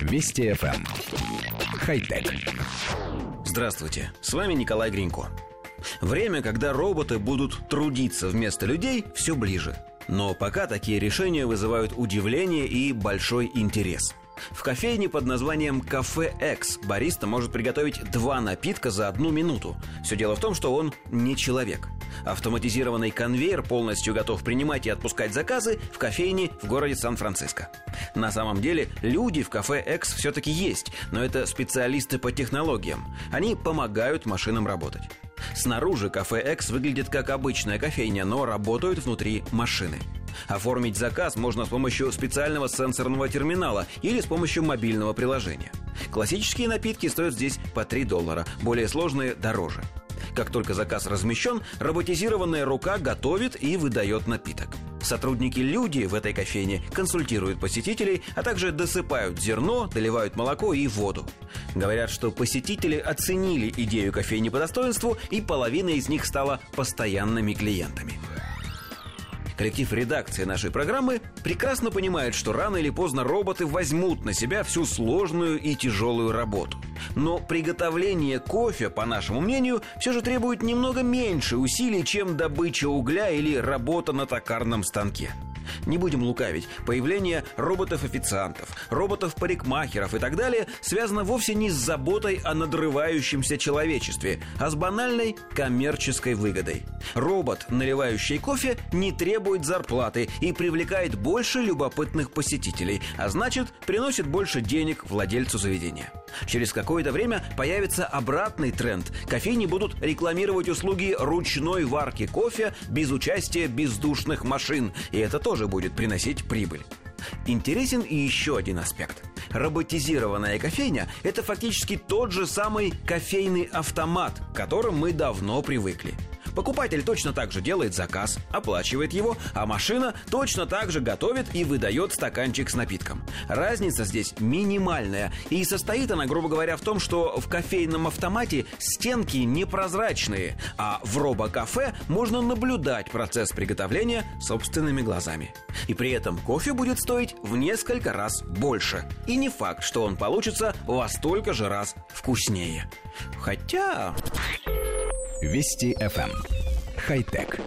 Вести FM. Эм. Хай-тек. Здравствуйте, с вами Николай Гринько. Время, когда роботы будут трудиться вместо людей, все ближе. Но пока такие решения вызывают удивление и большой интерес – в кофейне под названием «Кафе X бариста может приготовить два напитка за одну минуту. Все дело в том, что он не человек. Автоматизированный конвейер полностью готов принимать и отпускать заказы в кофейне в городе Сан-Франциско. На самом деле люди в кафе X все-таки есть, но это специалисты по технологиям. Они помогают машинам работать. Снаружи кафе X выглядит как обычная кофейня, но работают внутри машины. Оформить заказ можно с помощью специального сенсорного терминала или с помощью мобильного приложения. Классические напитки стоят здесь по 3 доллара, более сложные – дороже. Как только заказ размещен, роботизированная рука готовит и выдает напиток. Сотрудники-люди в этой кофейне консультируют посетителей, а также досыпают зерно, доливают молоко и воду. Говорят, что посетители оценили идею кофейни по достоинству, и половина из них стала постоянными клиентами. Коллектив редакции нашей программы прекрасно понимает, что рано или поздно роботы возьмут на себя всю сложную и тяжелую работу. Но приготовление кофе, по нашему мнению, все же требует немного меньше усилий, чем добыча угля или работа на токарном станке. Не будем лукавить, появление роботов-официантов, роботов-парикмахеров и так далее связано вовсе не с заботой о надрывающемся человечестве, а с банальной коммерческой выгодой. Робот, наливающий кофе, не требует зарплаты и привлекает больше любопытных посетителей, а значит, приносит больше денег владельцу заведения. Через какое-то время появится обратный тренд. Кофейни будут рекламировать услуги ручной варки кофе без участия бездушных машин, и это тоже будет приносить прибыль. Интересен и еще один аспект. Роботизированная кофейня – это фактически тот же самый кофейный автомат, к которым мы давно привыкли – Покупатель точно так же делает заказ, оплачивает его, а машина точно так же готовит и выдает стаканчик с напитком. Разница здесь минимальная, и состоит она, грубо говоря, в том, что в кофейном автомате стенки непрозрачные, а в робокафе можно наблюдать процесс приготовления собственными глазами. И при этом кофе будет стоить в несколько раз больше. И не факт, что он получится во столько же раз вкуснее. Хотя... Вести FM. Эм. Хай-тек.